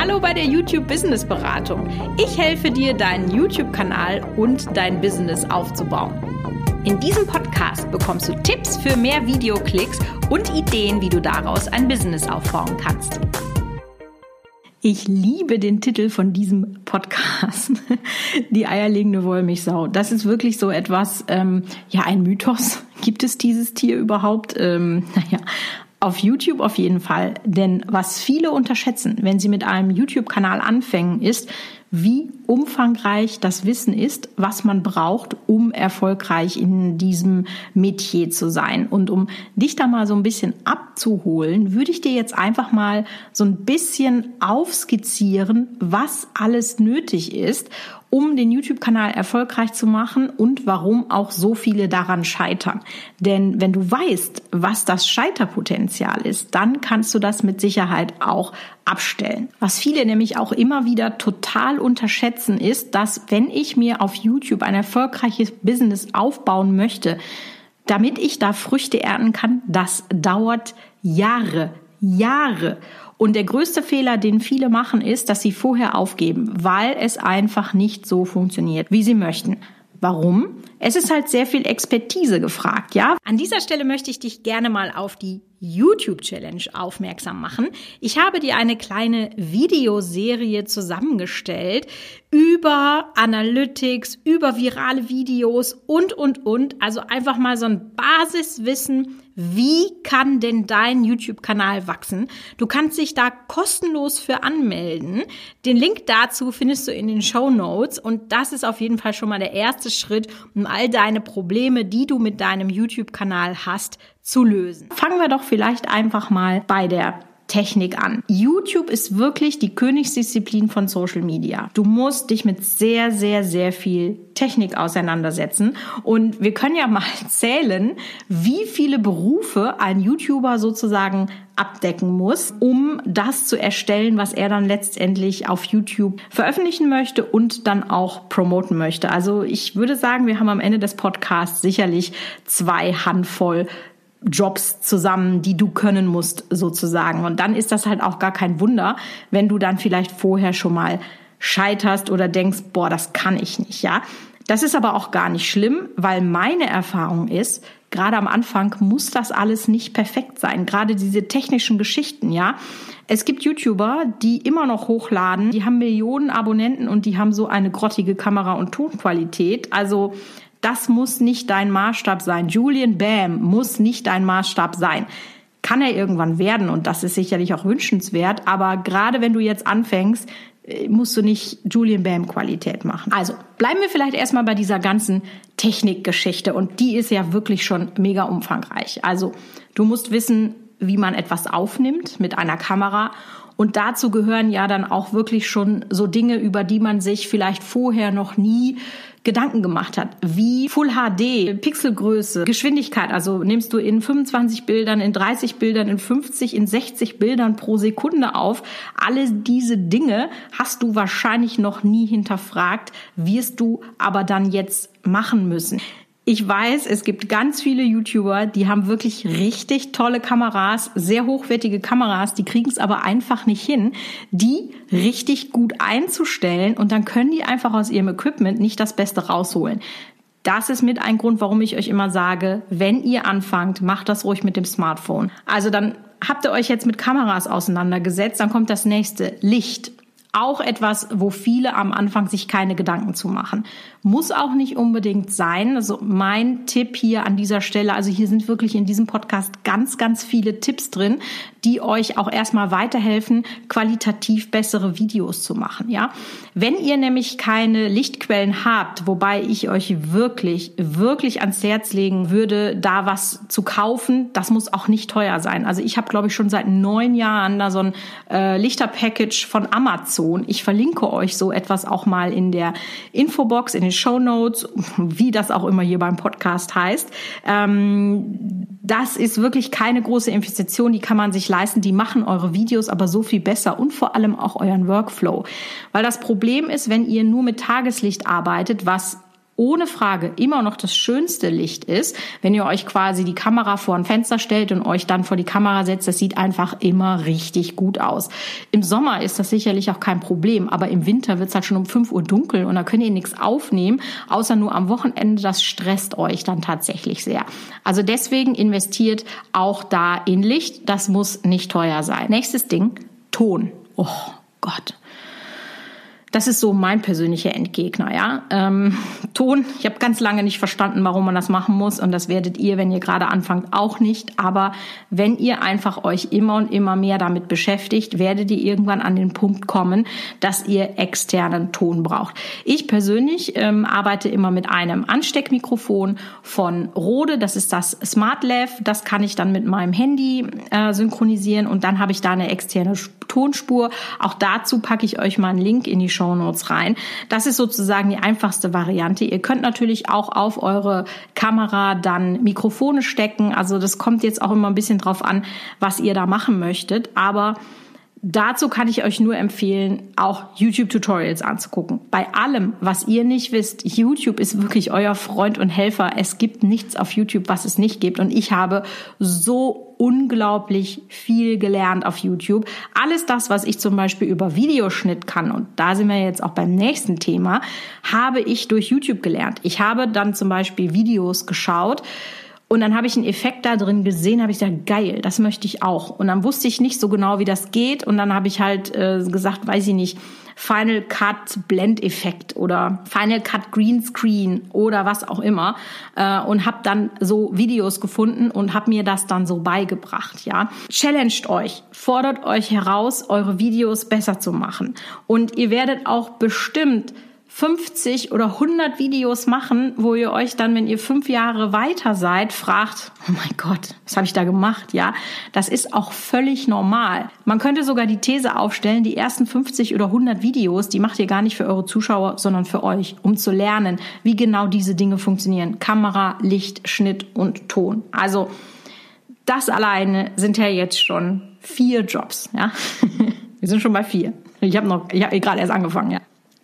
Hallo bei der YouTube Business Beratung. Ich helfe dir, deinen YouTube-Kanal und dein Business aufzubauen. In diesem Podcast bekommst du Tipps für mehr Videoklicks und Ideen, wie du daraus ein Business aufbauen kannst. Ich liebe den Titel von diesem Podcast. Die eierlegende Wollmilchsau. Das ist wirklich so etwas, ähm, ja, ein Mythos. Gibt es dieses Tier überhaupt? Ähm, naja, auf YouTube auf jeden Fall. Denn was viele unterschätzen, wenn sie mit einem YouTube-Kanal anfangen, ist, wie umfangreich das Wissen ist, was man braucht, um erfolgreich in diesem Metier zu sein. Und um dich da mal so ein bisschen abzuholen, würde ich dir jetzt einfach mal so ein bisschen aufskizzieren, was alles nötig ist, um den YouTube-Kanal erfolgreich zu machen und warum auch so viele daran scheitern. Denn wenn du weißt, was das Scheiterpotenzial ist, dann kannst du das mit Sicherheit auch abstellen. Was viele nämlich auch immer wieder total unterschätzen ist, dass wenn ich mir auf YouTube ein erfolgreiches Business aufbauen möchte, damit ich da Früchte ernten kann, das dauert Jahre, Jahre. Und der größte Fehler, den viele machen, ist, dass sie vorher aufgeben, weil es einfach nicht so funktioniert, wie sie möchten. Warum? Es ist halt sehr viel Expertise gefragt, ja? An dieser Stelle möchte ich dich gerne mal auf die YouTube Challenge aufmerksam machen. Ich habe dir eine kleine Videoserie zusammengestellt über Analytics, über virale Videos und, und, und. Also einfach mal so ein Basiswissen, wie kann denn dein YouTube-Kanal wachsen? Du kannst dich da kostenlos für anmelden. Den Link dazu findest du in den Show Notes und das ist auf jeden Fall schon mal der erste Schritt, um all deine Probleme, die du mit deinem YouTube-Kanal hast, zu lösen. Fangen wir doch vielleicht einfach mal bei der Technik an. YouTube ist wirklich die Königsdisziplin von Social Media. Du musst dich mit sehr, sehr, sehr viel Technik auseinandersetzen. Und wir können ja mal zählen, wie viele Berufe ein YouTuber sozusagen abdecken muss, um das zu erstellen, was er dann letztendlich auf YouTube veröffentlichen möchte und dann auch promoten möchte. Also ich würde sagen, wir haben am Ende des Podcasts sicherlich zwei Handvoll Jobs zusammen, die du können musst sozusagen. Und dann ist das halt auch gar kein Wunder, wenn du dann vielleicht vorher schon mal scheiterst oder denkst, boah, das kann ich nicht, ja. Das ist aber auch gar nicht schlimm, weil meine Erfahrung ist, gerade am Anfang muss das alles nicht perfekt sein. Gerade diese technischen Geschichten, ja. Es gibt YouTuber, die immer noch hochladen, die haben Millionen Abonnenten und die haben so eine grottige Kamera- und Tonqualität. Also das muss nicht dein Maßstab sein. Julian Bam muss nicht dein Maßstab sein. Kann er irgendwann werden und das ist sicherlich auch wünschenswert, aber gerade wenn du jetzt anfängst, äh, musst du nicht Julian Bam Qualität machen. Also bleiben wir vielleicht erstmal bei dieser ganzen Technikgeschichte und die ist ja wirklich schon mega umfangreich. Also du musst wissen, wie man etwas aufnimmt mit einer Kamera und dazu gehören ja dann auch wirklich schon so Dinge, über die man sich vielleicht vorher noch nie Gedanken gemacht hat, wie Full HD, Pixelgröße, Geschwindigkeit, also nimmst du in 25 Bildern, in 30 Bildern, in 50, in 60 Bildern pro Sekunde auf. Alle diese Dinge hast du wahrscheinlich noch nie hinterfragt, wirst du aber dann jetzt machen müssen. Ich weiß, es gibt ganz viele YouTuber, die haben wirklich richtig tolle Kameras, sehr hochwertige Kameras, die kriegen es aber einfach nicht hin, die richtig gut einzustellen und dann können die einfach aus ihrem Equipment nicht das Beste rausholen. Das ist mit ein Grund, warum ich euch immer sage, wenn ihr anfangt, macht das ruhig mit dem Smartphone. Also dann habt ihr euch jetzt mit Kameras auseinandergesetzt, dann kommt das nächste Licht. Auch etwas, wo viele am Anfang sich keine Gedanken zu machen. Muss auch nicht unbedingt sein. Also mein Tipp hier an dieser Stelle, also hier sind wirklich in diesem Podcast ganz, ganz viele Tipps drin, die euch auch erstmal weiterhelfen, qualitativ bessere Videos zu machen, ja. Wenn ihr nämlich keine Lichtquellen habt, wobei ich euch wirklich, wirklich ans Herz legen würde, da was zu kaufen, das muss auch nicht teuer sein. Also ich habe, glaube ich, schon seit neun Jahren da so ein äh, Lichterpackage von Amazon. Ich verlinke euch so etwas auch mal in der Infobox, in den Show Notes, wie das auch immer hier beim Podcast heißt. Ähm, das ist wirklich keine große Investition, die kann man sich leisten. Die machen eure Videos aber so viel besser und vor allem auch euren Workflow. Weil das Problem ist, wenn ihr nur mit Tageslicht arbeitet, was ohne Frage immer noch das schönste Licht ist, wenn ihr euch quasi die Kamera vor ein Fenster stellt und euch dann vor die Kamera setzt, das sieht einfach immer richtig gut aus. Im Sommer ist das sicherlich auch kein Problem, aber im Winter wird es halt schon um 5 Uhr dunkel und da könnt ihr nichts aufnehmen, außer nur am Wochenende. Das stresst euch dann tatsächlich sehr. Also deswegen investiert auch da in Licht. Das muss nicht teuer sein. Nächstes Ding, Ton. Oh Gott. Das ist so mein persönlicher Endgegner, ja. Ähm, Ton, ich habe ganz lange nicht verstanden, warum man das machen muss und das werdet ihr, wenn ihr gerade anfangt, auch nicht. Aber wenn ihr einfach euch immer und immer mehr damit beschäftigt, werdet ihr irgendwann an den Punkt kommen, dass ihr externen Ton braucht. Ich persönlich ähm, arbeite immer mit einem Ansteckmikrofon von Rode, das ist das Smart Lav. Das kann ich dann mit meinem Handy äh, synchronisieren und dann habe ich da eine externe Tonspur. Auch dazu packe ich euch mal einen Link in die Show Notes rein. Das ist sozusagen die einfachste Variante. Ihr könnt natürlich auch auf eure Kamera dann Mikrofone stecken. Also das kommt jetzt auch immer ein bisschen drauf an, was ihr da machen möchtet. Aber Dazu kann ich euch nur empfehlen, auch YouTube-Tutorials anzugucken. Bei allem, was ihr nicht wisst, YouTube ist wirklich euer Freund und Helfer. Es gibt nichts auf YouTube, was es nicht gibt. Und ich habe so unglaublich viel gelernt auf YouTube. Alles das, was ich zum Beispiel über Videoschnitt kann, und da sind wir jetzt auch beim nächsten Thema, habe ich durch YouTube gelernt. Ich habe dann zum Beispiel Videos geschaut, und dann habe ich einen Effekt da drin gesehen, habe ich gesagt, geil, das möchte ich auch. Und dann wusste ich nicht so genau, wie das geht. Und dann habe ich halt äh, gesagt, weiß ich nicht, Final Cut Blendeffekt oder Final Cut Greenscreen oder was auch immer äh, und habe dann so Videos gefunden und habe mir das dann so beigebracht, ja. Challenged euch, fordert euch heraus, eure Videos besser zu machen und ihr werdet auch bestimmt 50 oder 100 Videos machen, wo ihr euch dann, wenn ihr fünf Jahre weiter seid, fragt, oh mein Gott, was habe ich da gemacht? Ja, das ist auch völlig normal. Man könnte sogar die These aufstellen, die ersten 50 oder 100 Videos, die macht ihr gar nicht für eure Zuschauer, sondern für euch, um zu lernen, wie genau diese Dinge funktionieren. Kamera, Licht, Schnitt und Ton. Also, das alleine sind ja jetzt schon vier Jobs, ja. Wir sind schon bei vier. Ich habe noch, ich habe gerade erst angefangen, ja.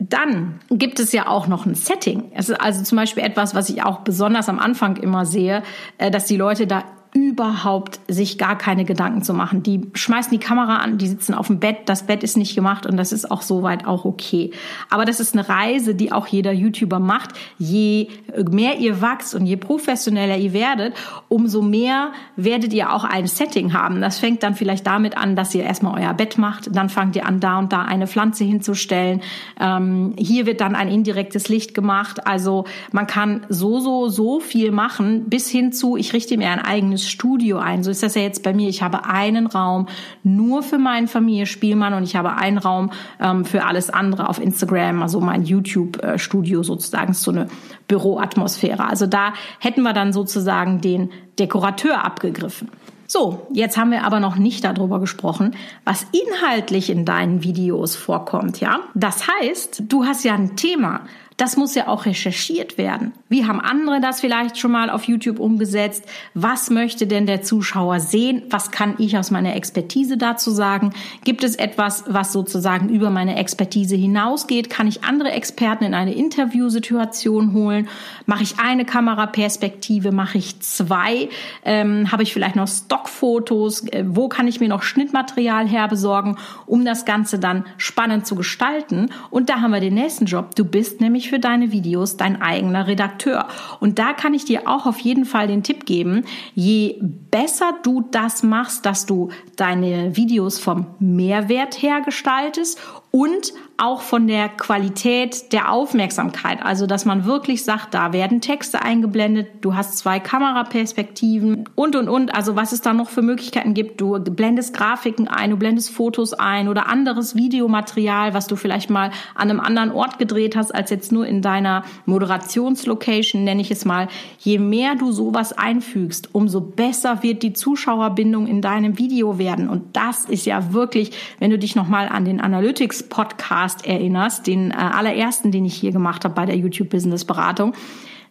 Dann gibt es ja auch noch ein Setting. Es ist also zum Beispiel etwas, was ich auch besonders am Anfang immer sehe, äh, dass die Leute da überhaupt sich gar keine Gedanken zu machen. Die schmeißen die Kamera an, die sitzen auf dem Bett, das Bett ist nicht gemacht und das ist auch soweit auch okay. Aber das ist eine Reise, die auch jeder YouTuber macht. Je mehr ihr wachst und je professioneller ihr werdet, umso mehr werdet ihr auch ein Setting haben. Das fängt dann vielleicht damit an, dass ihr erstmal euer Bett macht, dann fangt ihr an, da und da eine Pflanze hinzustellen. Ähm, hier wird dann ein indirektes Licht gemacht. Also man kann so, so, so viel machen, bis hin zu, ich richte mir ein eigenes eigenes Studio ein. So ist das ja jetzt bei mir. Ich habe einen Raum nur für meinen Familie Spielmann und ich habe einen Raum ähm, für alles andere auf Instagram, also mein YouTube-Studio sozusagen, ist so eine Büroatmosphäre. Also da hätten wir dann sozusagen den Dekorateur abgegriffen. So, jetzt haben wir aber noch nicht darüber gesprochen, was inhaltlich in deinen Videos vorkommt, ja? Das heißt, du hast ja ein Thema das muss ja auch recherchiert werden. Wie haben andere das vielleicht schon mal auf YouTube umgesetzt? Was möchte denn der Zuschauer sehen? Was kann ich aus meiner Expertise dazu sagen? Gibt es etwas, was sozusagen über meine Expertise hinausgeht? Kann ich andere Experten in eine Interviewsituation holen? Mache ich eine Kameraperspektive? Mache ich zwei? Ähm, Habe ich vielleicht noch Stockfotos? Äh, wo kann ich mir noch Schnittmaterial herbesorgen, um das Ganze dann spannend zu gestalten? Und da haben wir den nächsten Job. Du bist nämlich für deine Videos dein eigener Redakteur. Und da kann ich dir auch auf jeden Fall den Tipp geben, je besser du das machst, dass du deine Videos vom Mehrwert her gestaltest und auch von der Qualität der Aufmerksamkeit. Also, dass man wirklich sagt, da werden Texte eingeblendet, du hast zwei Kameraperspektiven und, und, und. Also, was es da noch für Möglichkeiten gibt. Du blendest Grafiken ein, du blendest Fotos ein oder anderes Videomaterial, was du vielleicht mal an einem anderen Ort gedreht hast, als jetzt nur in deiner Moderationslocation, nenne ich es mal. Je mehr du sowas einfügst, umso besser wird die Zuschauerbindung in deinem Video werden. Und das ist ja wirklich, wenn du dich nochmal an den Analytics Podcast erinnerst, den äh, allerersten, den ich hier gemacht habe bei der YouTube Business Beratung,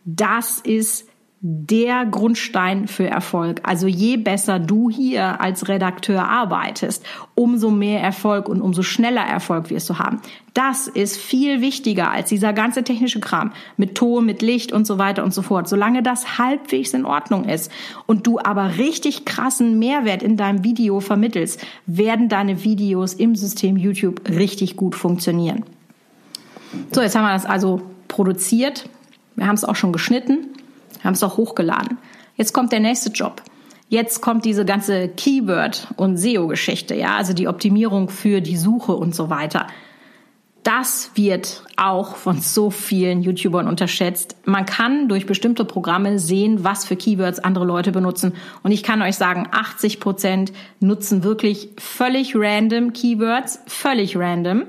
das ist der Grundstein für Erfolg. Also je besser du hier als Redakteur arbeitest, umso mehr Erfolg und umso schneller Erfolg wirst du haben. Das ist viel wichtiger als dieser ganze technische Kram mit Ton, mit Licht und so weiter und so fort. Solange das halbwegs in Ordnung ist und du aber richtig krassen Mehrwert in deinem Video vermittelst, werden deine Videos im System YouTube richtig gut funktionieren. So, jetzt haben wir das also produziert. Wir haben es auch schon geschnitten haben es auch hochgeladen. Jetzt kommt der nächste Job. Jetzt kommt diese ganze Keyword- und SEO-Geschichte, ja, also die Optimierung für die Suche und so weiter. Das wird auch von so vielen YouTubern unterschätzt. Man kann durch bestimmte Programme sehen, was für Keywords andere Leute benutzen. Und ich kann euch sagen, 80 Prozent nutzen wirklich völlig random Keywords, völlig random.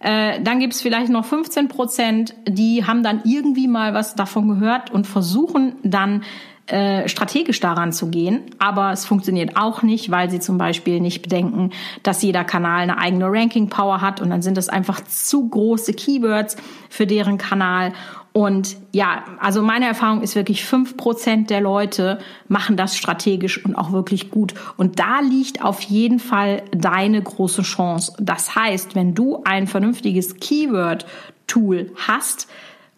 Äh, dann gibt es vielleicht noch 15 Prozent, die haben dann irgendwie mal was davon gehört und versuchen dann äh, strategisch daran zu gehen. Aber es funktioniert auch nicht, weil sie zum Beispiel nicht bedenken, dass jeder Kanal eine eigene Ranking-Power hat und dann sind es einfach zu große Keywords für deren Kanal. Und ja, also meine Erfahrung ist wirklich, fünf Prozent der Leute machen das strategisch und auch wirklich gut. Und da liegt auf jeden Fall deine große Chance. Das heißt, wenn du ein vernünftiges Keyword-Tool hast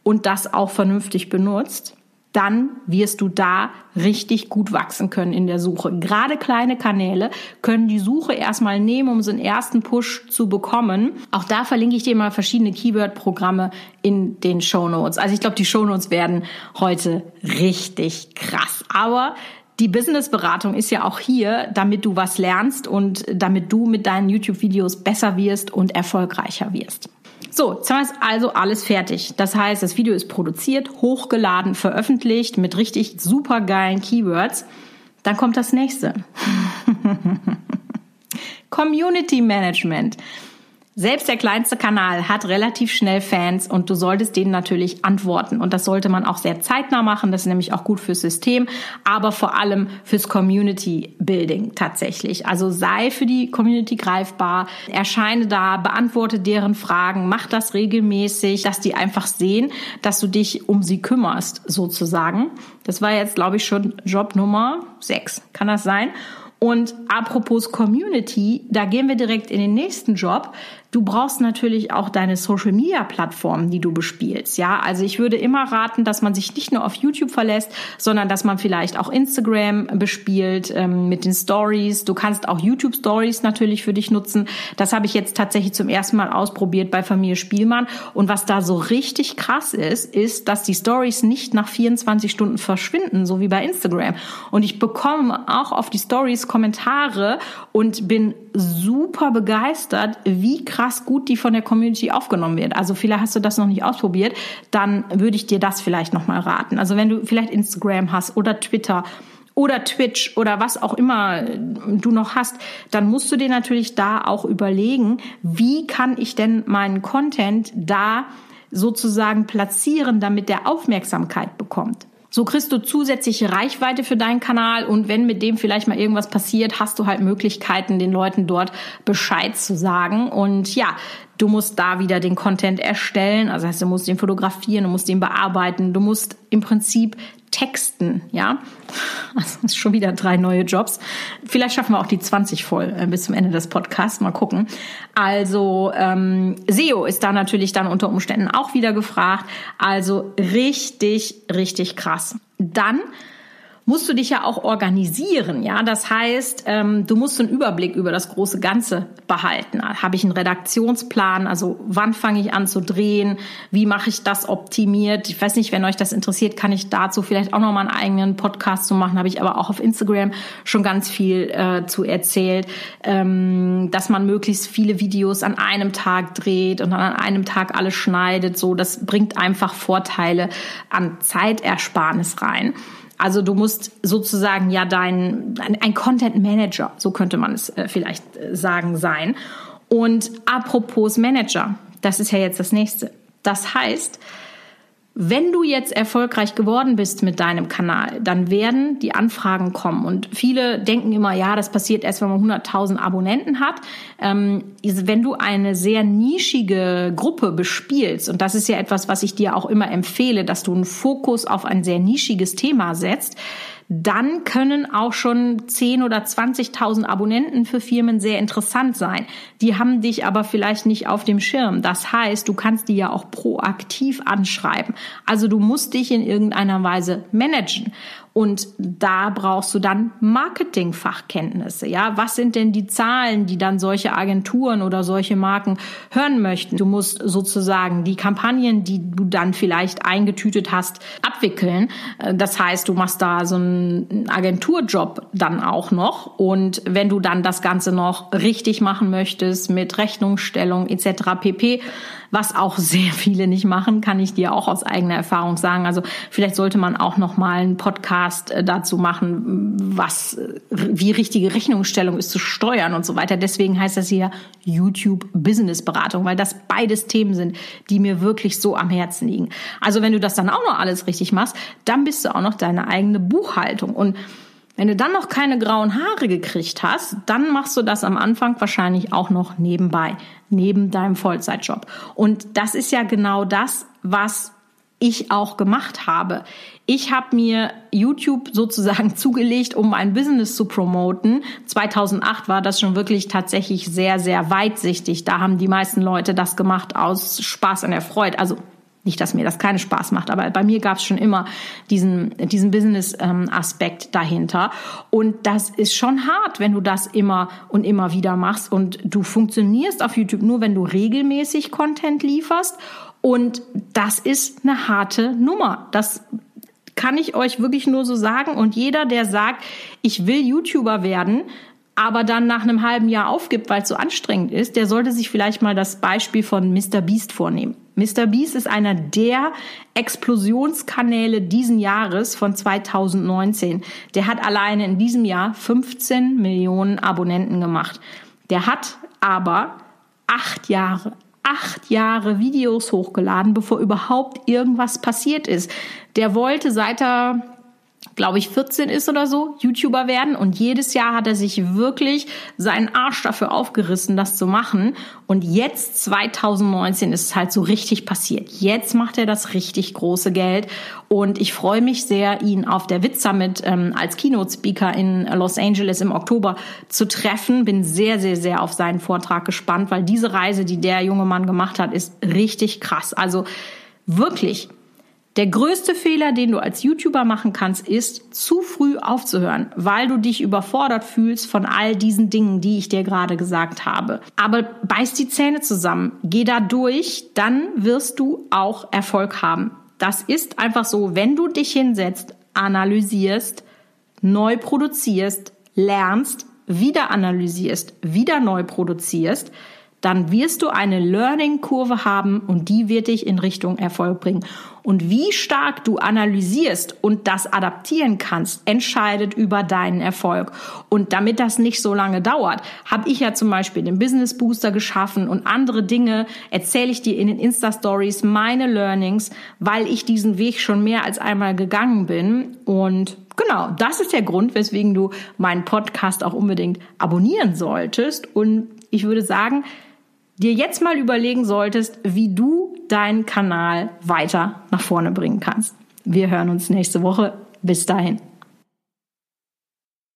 und das auch vernünftig benutzt, dann wirst du da richtig gut wachsen können in der Suche. Gerade kleine Kanäle können die Suche erstmal nehmen, um so einen ersten Push zu bekommen. Auch da verlinke ich dir mal verschiedene Keyword-Programme in den Show Notes. Also ich glaube, die Show Notes werden heute richtig krass. Aber die Businessberatung ist ja auch hier, damit du was lernst und damit du mit deinen YouTube-Videos besser wirst und erfolgreicher wirst. So, jetzt haben wir also alles fertig. Das heißt, das Video ist produziert, hochgeladen, veröffentlicht mit richtig super geilen Keywords. Dann kommt das nächste. Community Management. Selbst der kleinste Kanal hat relativ schnell Fans und du solltest denen natürlich antworten. Und das sollte man auch sehr zeitnah machen. Das ist nämlich auch gut fürs System, aber vor allem fürs Community Building tatsächlich. Also sei für die Community greifbar, erscheine da, beantworte deren Fragen, mach das regelmäßig, dass die einfach sehen, dass du dich um sie kümmerst, sozusagen. Das war jetzt, glaube ich, schon Job Nummer sechs. Kann das sein? Und apropos Community, da gehen wir direkt in den nächsten Job. Du brauchst natürlich auch deine Social Media Plattformen, die du bespielst. Ja, also ich würde immer raten, dass man sich nicht nur auf YouTube verlässt, sondern dass man vielleicht auch Instagram bespielt ähm, mit den Stories. Du kannst auch YouTube Stories natürlich für dich nutzen. Das habe ich jetzt tatsächlich zum ersten Mal ausprobiert bei Familie Spielmann. Und was da so richtig krass ist, ist, dass die Stories nicht nach 24 Stunden verschwinden, so wie bei Instagram. Und ich bekomme auch auf die Stories Kommentare und bin super begeistert, wie krass krass gut die von der Community aufgenommen wird. Also vielleicht hast du das noch nicht ausprobiert, dann würde ich dir das vielleicht noch mal raten. Also wenn du vielleicht Instagram hast oder Twitter oder Twitch oder was auch immer du noch hast, dann musst du dir natürlich da auch überlegen, wie kann ich denn meinen Content da sozusagen platzieren, damit der Aufmerksamkeit bekommt. So kriegst du zusätzliche Reichweite für deinen Kanal und wenn mit dem vielleicht mal irgendwas passiert, hast du halt Möglichkeiten, den Leuten dort Bescheid zu sagen. Und ja, Du musst da wieder den Content erstellen, also heißt, du musst den fotografieren, du musst den bearbeiten, du musst im Prinzip texten, ja. Also ist schon wieder drei neue Jobs. Vielleicht schaffen wir auch die 20 voll äh, bis zum Ende des Podcasts. Mal gucken. Also ähm, SEO ist da natürlich dann unter Umständen auch wieder gefragt. Also richtig, richtig krass. Dann musst du dich ja auch organisieren. Ja, das heißt, ähm, du musst einen Überblick über das große Ganze behalten. Habe ich einen Redaktionsplan? Also wann fange ich an zu drehen? Wie mache ich das optimiert? Ich weiß nicht, wenn euch das interessiert, kann ich dazu vielleicht auch noch mal einen eigenen Podcast zu machen. Habe ich aber auch auf Instagram schon ganz viel äh, zu erzählt, ähm, dass man möglichst viele Videos an einem Tag dreht und dann an einem Tag alles schneidet. So, das bringt einfach Vorteile an Zeitersparnis rein. Also du musst sozusagen ja dein ein Content Manager, so könnte man es äh, vielleicht äh, sagen sein. Und apropos Manager, das ist ja jetzt das nächste. Das heißt, Wenn du jetzt erfolgreich geworden bist mit deinem Kanal, dann werden die Anfragen kommen. Und viele denken immer, ja, das passiert erst, wenn man 100.000 Abonnenten hat. Ähm, wenn du eine sehr nischige Gruppe bespielst, und das ist ja etwas, was ich dir auch immer empfehle, dass du einen Fokus auf ein sehr nischiges Thema setzt, dann können auch schon 10 oder 20.000 Abonnenten für Firmen sehr interessant sein. Die haben dich aber vielleicht nicht auf dem Schirm. Das heißt, du kannst die ja auch proaktiv anschreiben. Also du musst dich in irgendeiner Weise managen. Und da brauchst du dann Marketingfachkenntnisse. Ja, was sind denn die Zahlen, die dann solche Agenturen oder solche Marken hören möchten? Du musst sozusagen die Kampagnen, die du dann vielleicht eingetütet hast, abwickeln. Äh, das heißt, du machst da so einen Agenturjob dann auch noch. Und wenn du dann das Ganze noch richtig machen möchtest mit Rechnungsstellung etc. pp, was auch sehr viele nicht machen, kann ich dir auch aus eigener Erfahrung sagen. Also vielleicht sollte man auch noch mal einen Podcast äh, dazu machen, was äh, wie richtige Rechnungsstellung ist zu steuern und so weiter. Deswegen heißt das hier YouTube Business Beratung, weil das beides Themen sind, die mir wirklich so am Herzen liegen. Also wenn du das dann auch noch alles richtig machst, dann bist du auch noch deine eigene Buchhaltung und wenn du dann noch keine grauen Haare gekriegt hast, dann machst du das am Anfang wahrscheinlich auch noch nebenbei, neben deinem Vollzeitjob. Und das ist ja genau das, was ich auch gemacht habe. Ich habe mir YouTube sozusagen zugelegt, um mein Business zu promoten. 2008 war das schon wirklich tatsächlich sehr, sehr weitsichtig. Da haben die meisten Leute das gemacht aus Spaß und Erfreut. Also nicht, dass mir das keinen Spaß macht, aber bei mir gab es schon immer diesen, diesen Business-Aspekt ähm, dahinter. Und das ist schon hart, wenn du das immer und immer wieder machst. Und du funktionierst auf YouTube nur, wenn du regelmäßig Content lieferst. Und das ist eine harte Nummer. Das kann ich euch wirklich nur so sagen. Und jeder, der sagt, ich will YouTuber werden, aber dann nach einem halben Jahr aufgibt, weil es so anstrengend ist, der sollte sich vielleicht mal das Beispiel von Mr. Beast vornehmen. Mr. Beast ist einer der Explosionskanäle diesen Jahres von 2019. Der hat alleine in diesem Jahr 15 Millionen Abonnenten gemacht. Der hat aber acht Jahre, acht Jahre Videos hochgeladen, bevor überhaupt irgendwas passiert ist. Der wollte seit er glaube ich, 14 ist oder so, YouTuber werden. Und jedes Jahr hat er sich wirklich seinen Arsch dafür aufgerissen, das zu machen. Und jetzt, 2019, ist es halt so richtig passiert. Jetzt macht er das richtig große Geld. Und ich freue mich sehr, ihn auf der Witz Summit ähm, als Keynote-Speaker in Los Angeles im Oktober zu treffen. Bin sehr, sehr, sehr auf seinen Vortrag gespannt, weil diese Reise, die der junge Mann gemacht hat, ist richtig krass. Also wirklich der größte Fehler, den du als YouTuber machen kannst, ist, zu früh aufzuhören, weil du dich überfordert fühlst von all diesen Dingen, die ich dir gerade gesagt habe. Aber beiß die Zähne zusammen, geh da durch, dann wirst du auch Erfolg haben. Das ist einfach so, wenn du dich hinsetzt, analysierst, neu produzierst, lernst, wieder analysierst, wieder neu produzierst, dann wirst du eine Learning-Kurve haben und die wird dich in Richtung Erfolg bringen. Und wie stark du analysierst und das adaptieren kannst, entscheidet über deinen Erfolg. Und damit das nicht so lange dauert, habe ich ja zum Beispiel den Business Booster geschaffen und andere Dinge erzähle ich dir in den Insta-Stories, meine Learnings, weil ich diesen Weg schon mehr als einmal gegangen bin. Und Genau, das ist der Grund, weswegen du meinen Podcast auch unbedingt abonnieren solltest. Und ich würde sagen, dir jetzt mal überlegen solltest, wie du deinen Kanal weiter nach vorne bringen kannst. Wir hören uns nächste Woche. Bis dahin.